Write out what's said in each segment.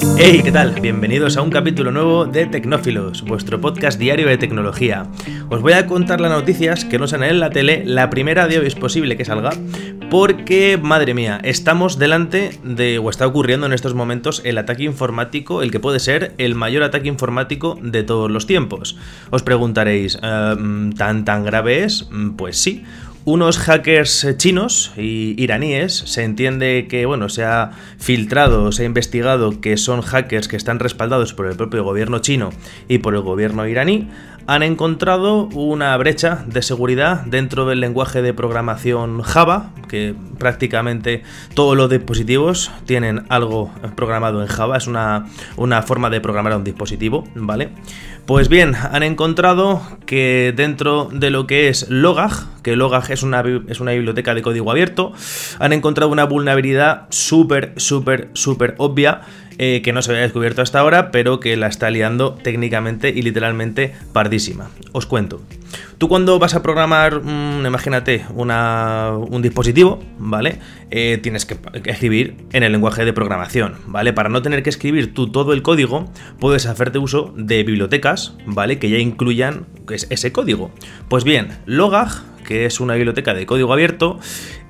Hey, ¿qué tal? Bienvenidos a un capítulo nuevo de Tecnófilos, vuestro podcast diario de tecnología. Os voy a contar las noticias que no salen en la tele, la primera de hoy es posible que salga, porque, madre mía, estamos delante de, o está ocurriendo en estos momentos, el ataque informático, el que puede ser el mayor ataque informático de todos los tiempos. Os preguntaréis, eh, ¿tan tan grave es? Mm, pues sí unos hackers chinos y iraníes, se entiende que bueno, se ha filtrado, se ha investigado que son hackers que están respaldados por el propio gobierno chino y por el gobierno iraní, han encontrado una brecha de seguridad dentro del lenguaje de programación Java, que prácticamente todos los dispositivos tienen algo programado en Java, es una, una forma de programar un dispositivo, ¿vale? Pues bien, han encontrado que dentro de lo que es Logag, que Logag es una, es una biblioteca de código abierto, han encontrado una vulnerabilidad súper, súper, súper obvia eh, que no se había descubierto hasta ahora, pero que la está liando técnicamente y literalmente pardísima. Os cuento. Tú cuando vas a programar, mm, imagínate, un dispositivo, ¿vale? Eh, tienes que escribir en el lenguaje de programación, ¿vale? Para no tener que escribir tú todo el código, puedes hacerte uso de bibliotecas, ¿vale? Que ya incluyan ese código. Pues bien, Logag que es una biblioteca de código abierto,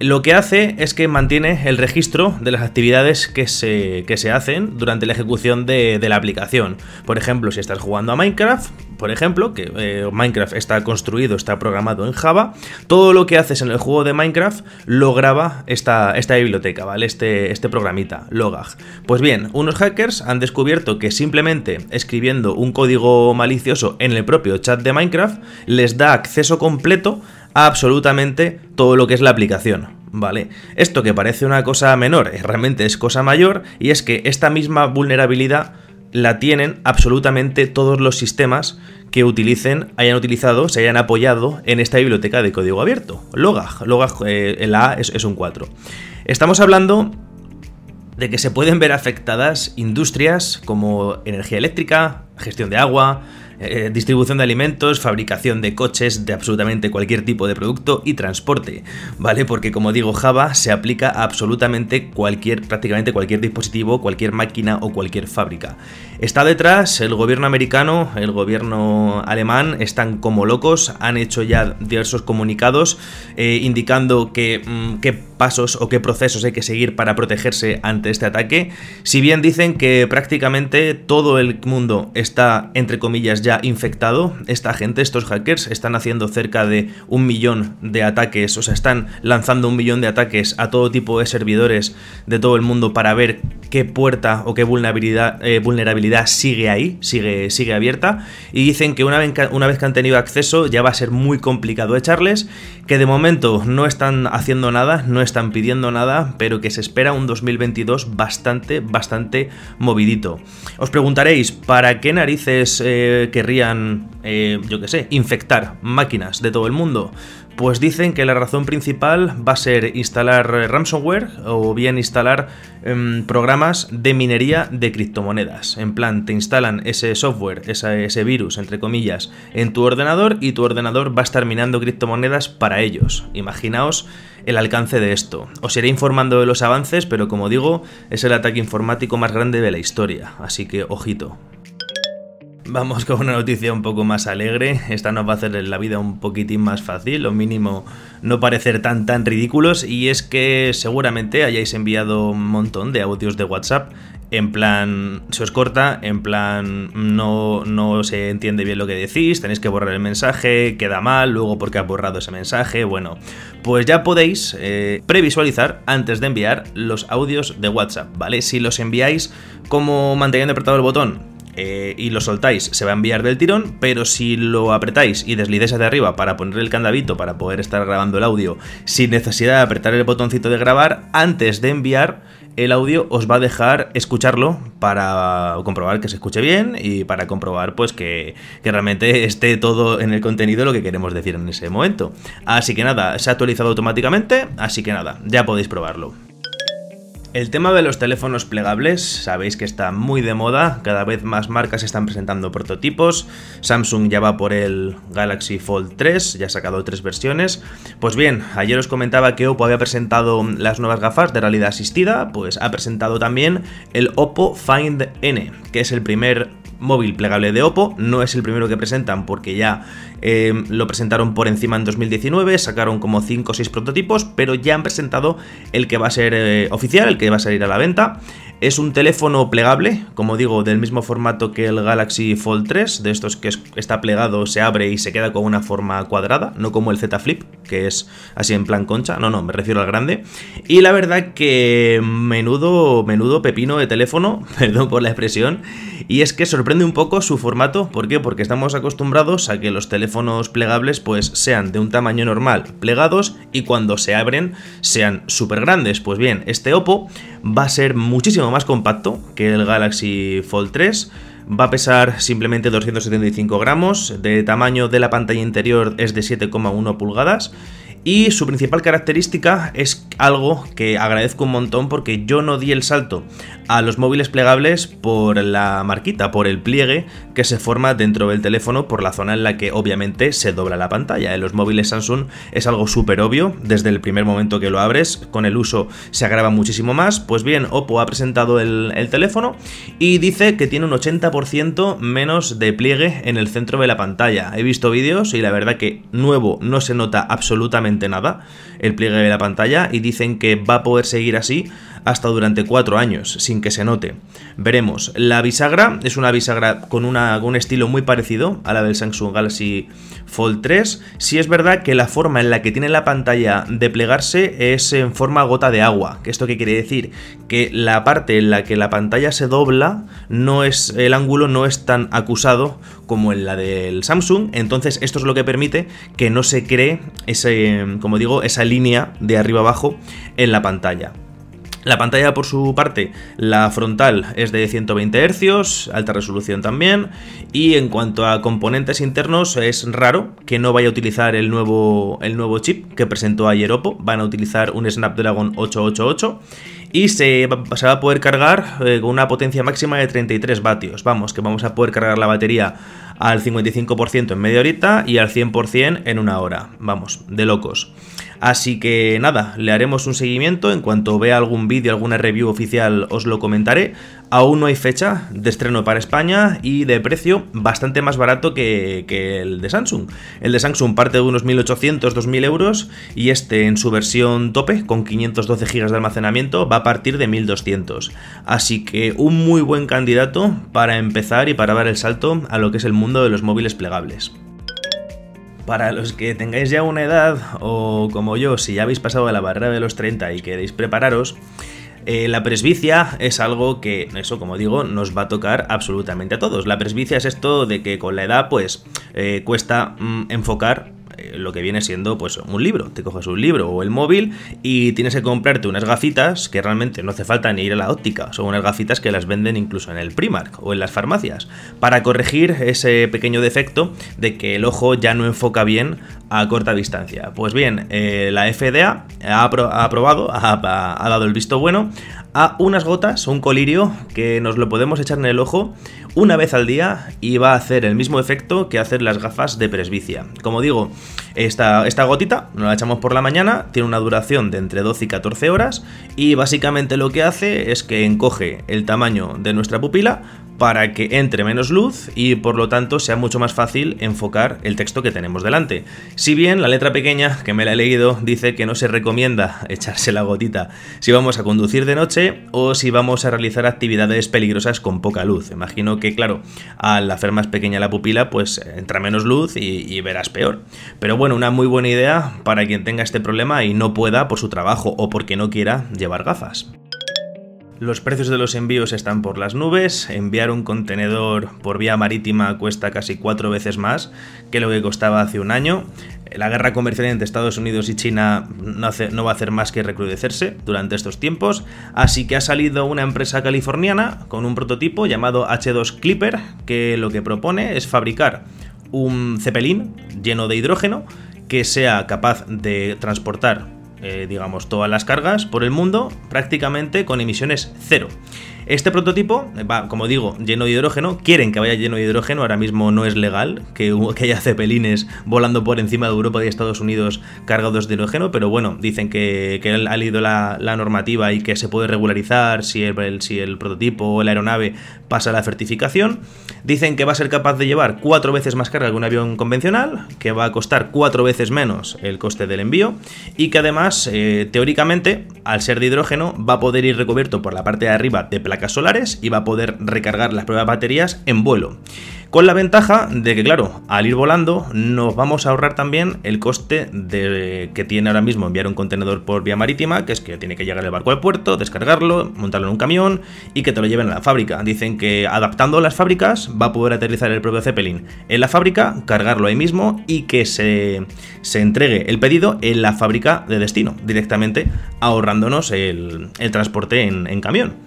lo que hace es que mantiene el registro de las actividades que se, se hacen durante la ejecución de, la aplicación. Por ejemplo, si estás jugando a Minecraft, por ejemplo, que eh, Minecraft está construido, está programado en Java, todo lo que haces en el juego de Minecraft lo graba esta, esta biblioteca, ¿vale? Este, este programita, Logag. Pues bien, unos hackers han descubierto que simplemente escribiendo un código malicioso en el propio chat de Minecraft les da acceso completo absolutamente todo lo que es la aplicación. ¿Vale? Esto que parece una cosa menor, eh, realmente es cosa mayor, y es que esta misma vulnerabilidad la tienen absolutamente todos los sistemas que utilicen, hayan utilizado, se hayan apoyado en esta biblioteca de código abierto. Logag, Logag, eh, el A es, es un 4. Estamos hablando de que se pueden ver afectadas industrias como energía eléctrica, gestión de agua, eh, distribución de alimentos, fabricación de coches, de absolutamente cualquier tipo de producto y transporte, ¿vale? Porque como digo, Java se aplica a absolutamente cualquier, prácticamente cualquier dispositivo, cualquier máquina o cualquier fábrica. Está detrás el gobierno americano, el gobierno alemán, están como locos, han hecho ya diversos comunicados eh, indicando que, mm, qué pasos o qué procesos hay que seguir para protegerse ante este ataque. Si bien dicen que prácticamente todo el mundo está, entre comillas, ya infectado. Esta gente, estos hackers, están haciendo cerca de un millón de ataques, o sea, están lanzando un millón de ataques a todo tipo de servidores de todo el mundo para ver qué puerta o qué vulnerabilidad, eh, vulnerabilidad sigue ahí, sigue, sigue abierta. Y dicen que una, vez que una vez que han tenido acceso ya va a ser muy complicado echarles, que de momento no están haciendo nada, no están pidiendo nada, pero que se espera un 2022 bastante, bastante movidito. Os preguntaréis, ¿para qué narices eh, querrían, eh, yo qué sé, infectar máquinas de todo el mundo? Pues dicen que la razón principal va a ser instalar ransomware o bien instalar em, programas de minería de criptomonedas. En plan, te instalan ese software, ese virus, entre comillas, en tu ordenador y tu ordenador va a estar minando criptomonedas para ellos. Imaginaos el alcance de esto. Os iré informando de los avances, pero como digo, es el ataque informático más grande de la historia, así que ojito. Vamos con una noticia un poco más alegre. Esta nos va a hacer la vida un poquitín más fácil, lo mínimo no parecer tan tan ridículos. Y es que seguramente hayáis enviado un montón de audios de WhatsApp. En plan, se os corta, en plan, no, no se entiende bien lo que decís, tenéis que borrar el mensaje, queda mal, luego porque ha borrado ese mensaje. Bueno, pues ya podéis eh, previsualizar antes de enviar los audios de WhatsApp, ¿vale? Si los enviáis como manteniendo apretado el botón eh, y lo soltáis, se va a enviar del tirón, pero si lo apretáis y deslizáis hacia arriba para poner el candadito para poder estar grabando el audio sin necesidad de apretar el botoncito de grabar, antes de enviar el audio os va a dejar escucharlo para comprobar que se escuche bien y para comprobar pues que, realmente esté todo en el contenido lo que queremos decir en ese momento. Así que nada, se ha actualizado automáticamente, así que nada, ya podéis probarlo. El tema de los teléfonos plegables, sabéis que está muy de moda, cada vez más marcas están presentando prototipos, Samsung ya va por el Galaxy Fold 3, ya ha sacado tres versiones. Pues bien, ayer os comentaba que Oppo había presentado las nuevas gafas de realidad asistida, pues ha presentado también el Oppo Find N, que es el primer móvil plegable de Oppo. No es el primero que presentan porque ya eh, lo presentaron por encima en 2019, sacaron como 5 o 6 prototipos, pero ya han presentado el que va a ser eh, oficial, el que va a salir a la venta. Es un teléfono plegable, como digo, del mismo formato que el Galaxy Fold 3, de estos que está plegado, se abre y se queda con una forma cuadrada, no como el Z Flip, que es así en plan concha, no, no, me refiero al grande. Y la verdad que menudo, menudo pepino de teléfono, perdón por la expresión, y es que sorprende un poco su formato, ¿por qué? Porque estamos acostumbrados a que los teléfonos plegables pues sean de un tamaño normal, plegados, y cuando se abren sean súper grandes. Pues bien, este Oppo va a ser muchísimo más compacto que el Galaxy Fold 3. Va a pesar simplemente 275 gramos, de tamaño de la pantalla interior es de 7,1 pulgadas y su principal característica es algo que agradezco un montón porque yo no di el salto a los móviles plegables por la marquita, por el pliegue que se forma dentro del teléfono por la zona en la que obviamente se dobla la pantalla. En los móviles Samsung es algo súper obvio, desde el primer momento que lo abres, con el uso se agrava muchísimo más. Pues bien, Oppo ha presentado el, el teléfono y dice que tiene un 80% menos de pliegue en el centro de la pantalla. He visto vídeos y la verdad que nuevo no se nota absolutamente nada. El pliegue de la pantalla y dicen que va a poder seguir así hasta durante cuatro años, sin que se note. Veremos. La bisagra es una bisagra con un estilo muy parecido a la del Samsung Galaxy Fold 3. Si es verdad que la forma en la que tiene la pantalla de plegarse es en forma gota de agua. ¿Esto qué quiere decir? Que la parte en la que la pantalla se dobla, no es, el ángulo no es tan acusado como en la del Samsung. Entonces, esto es lo que permite que no se cree ese, como digo, esa línea de arriba abajo en la pantalla. La pantalla por su parte, la frontal es de 120 Hz, alta resolución también, y en cuanto a componentes internos es raro que no vaya a utilizar el nuevo, el nuevo chip que presentó ayer Oppo, van a utilizar un Snapdragon 888 y se, va a poder cargar eh, con una potencia máxima de 33 vatios, vamos, que vamos a poder cargar la batería al 55% en media horita y al 100% en una hora, vamos, de locos. Así que nada, le haremos un seguimiento. En cuanto vea algún vídeo, alguna review oficial, os lo comentaré. Aún no hay fecha de estreno para España y de precio bastante más barato que, el de Samsung. El de Samsung parte de unos 1.800-2.000 euros y este en su versión tope, con 512 GB de almacenamiento, va a partir de 1.200. Así que un muy buen candidato para empezar y para dar el salto a lo que es el mundo de los móviles plegables. Para los que tengáis ya una edad, o como yo, si ya habéis pasado de la barrera de los 30 y queréis prepararos, eh, la presbicia es algo que, eso como digo, nos va a tocar absolutamente a todos. La presbicia es esto de que con la edad, pues, eh, cuesta mm, enfocar lo que viene siendo pues un libro. Te coges un libro o el móvil y tienes que comprarte unas gafitas que realmente no hace falta ni ir a la óptica. Son unas gafitas que las venden incluso en el Primark o en las farmacias para corregir ese pequeño defecto de que el ojo ya no enfoca bien a corta distancia. Pues bien, eh, la FDA ha, aprobado, ha, dado el visto bueno a unas gotas, un colirio que nos lo podemos echar en el ojo una vez al día y va a hacer el mismo efecto que hacer las gafas de presbicia. Como digo, esta, esta gotita nos la echamos por la mañana, tiene una duración de entre 12 y 14 horas y básicamente lo que hace es que encoge el tamaño de nuestra pupila para que entre menos luz y por lo tanto sea mucho más fácil enfocar el texto que tenemos delante. Si bien la letra pequeña que me la he leído dice que no se recomienda echarse la gotita si vamos a conducir de noche o si vamos a realizar actividades peligrosas con poca luz. Imagino que claro, al hacer más pequeña la pupila pues entra menos luz y, y verás peor. Pero bueno, una muy buena idea para quien tenga este problema y no pueda por su trabajo o porque no quiera llevar gafas. Los precios de los envíos están por las nubes, enviar un contenedor por vía marítima cuesta casi cuatro veces más que lo que costaba hace un año. La guerra comercial entre Estados Unidos y China no, no, va a hacer más que recrudecerse durante estos tiempos, así que ha salido una empresa californiana con un prototipo llamado H2 Clipper que lo que propone es fabricar un cepelín lleno de hidrógeno que sea capaz de transportar eh, digamos, todas las cargas por el mundo prácticamente con emisiones cero. Este prototipo va, como digo, lleno de hidrógeno. Quieren que vaya lleno de hidrógeno. Ahora mismo no es legal que, haya cepelines volando por encima de Europa y Estados Unidos cargados de hidrógeno. Pero bueno, dicen que, que ha leído la, normativa y que se puede regularizar si el, si el prototipo o la aeronave pasa la certificación. Dicen que va a ser capaz de llevar cuatro veces más carga que un avión convencional, que va a costar cuatro veces menos el coste del envío y que además, eh, teóricamente, al ser de hidrógeno, va a poder ir recubierto por la parte de arriba de solares y va a poder recargar las pruebas baterías en vuelo. Con la ventaja de que, claro, al ir volando nos vamos a ahorrar también el coste de, que tiene ahora mismo enviar un contenedor por vía marítima, que es que tiene que llegar el barco al puerto, descargarlo, montarlo en un camión y que te lo lleven a la fábrica. Dicen que adaptando las fábricas va a poder aterrizar el propio Zeppelin en la fábrica, cargarlo ahí mismo y que se, se entregue el pedido en la fábrica de destino, directamente ahorrándonos el, transporte en camión.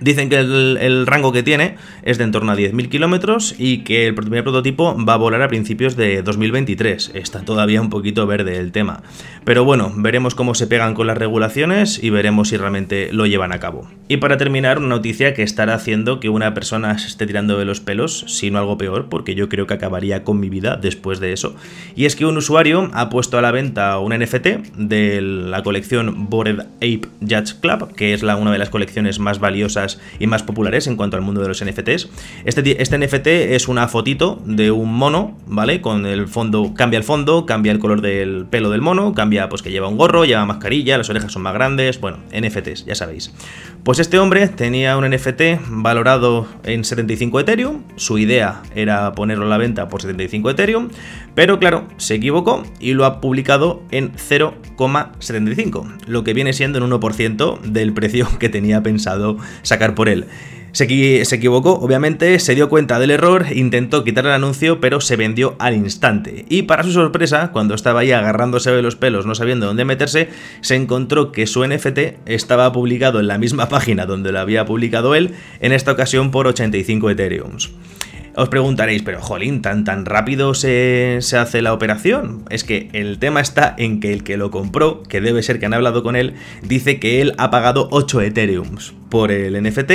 Dicen que el, rango que tiene es de en torno a 10.000 kilómetros y que el primer prototipo va a volar a principios de 2023. Está todavía un poquito verde el tema. Pero bueno, veremos cómo se pegan con las regulaciones y veremos si realmente lo llevan a cabo. Y para terminar, una noticia que estará haciendo que una persona se esté tirando de los pelos, si no algo peor, porque yo creo que acabaría con mi vida después de eso. Y es que un usuario ha puesto a la venta un NFT de la colección Bored Ape Judge Club, que es una de las colecciones más valiosas y más populares en cuanto al mundo de los NFTs. Este, este NFT es una fotito de un mono, ¿vale? Con el fondo, cambia el fondo, cambia el color del pelo del mono, cambia pues que lleva un gorro, lleva mascarilla, las orejas son más grandes, bueno, NFTs, ya sabéis. Pues este hombre tenía un NFT valorado en 75 Ethereum, su idea era ponerlo a la venta por 75 Ethereum, pero claro, se equivocó y lo ha publicado en 0,75, lo que viene siendo en 1% del precio que tenía pensado sacar por él. Se, equivocó, obviamente, se dio cuenta del error, intentó quitar el anuncio, pero se vendió al instante. Y para su sorpresa, cuando estaba ahí agarrándose de los pelos, no sabiendo dónde meterse, se encontró que su NFT estaba publicado en la misma página donde lo había publicado él, en esta ocasión por 85 Ethereums. Os preguntaréis, pero jolín, tan, tan rápido se, hace la operación. Es que el tema está en que el que lo compró, que debe ser que han hablado con él, dice que él ha pagado 8 Ethereums por el NFT,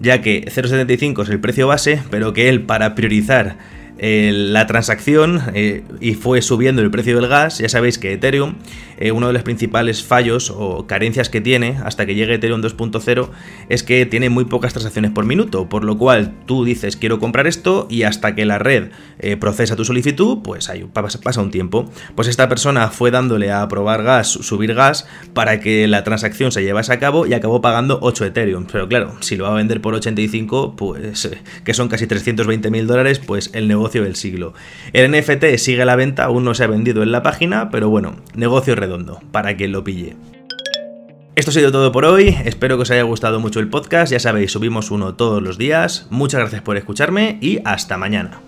ya que 0.75 es el precio base, pero que él para priorizar eh, la transacción eh, y fue subiendo el precio del gas. Ya sabéis que Ethereum, eh, uno de los principales fallos o carencias que tiene hasta que llegue Ethereum 2.0 es que tiene muy pocas transacciones por minuto, por lo cual tú dices quiero comprar esto y hasta que la red procesa tu solicitud, pues ahí pasa un tiempo. Pues esta persona fue dándole a probar gas, subir gas para que la transacción se llevase a cabo y acabó pagando 8 Ethereum. Pero claro, si lo va a vender por 85, pues que son casi 320 mil dólares, pues el negocio del siglo. El NFT sigue la venta, aún no se ha vendido en la página, pero bueno, negocio redondo, para quien lo pille. Esto ha sido todo por hoy, espero que os haya gustado mucho el podcast, ya sabéis, subimos uno todos los días, muchas gracias por escucharme y hasta mañana.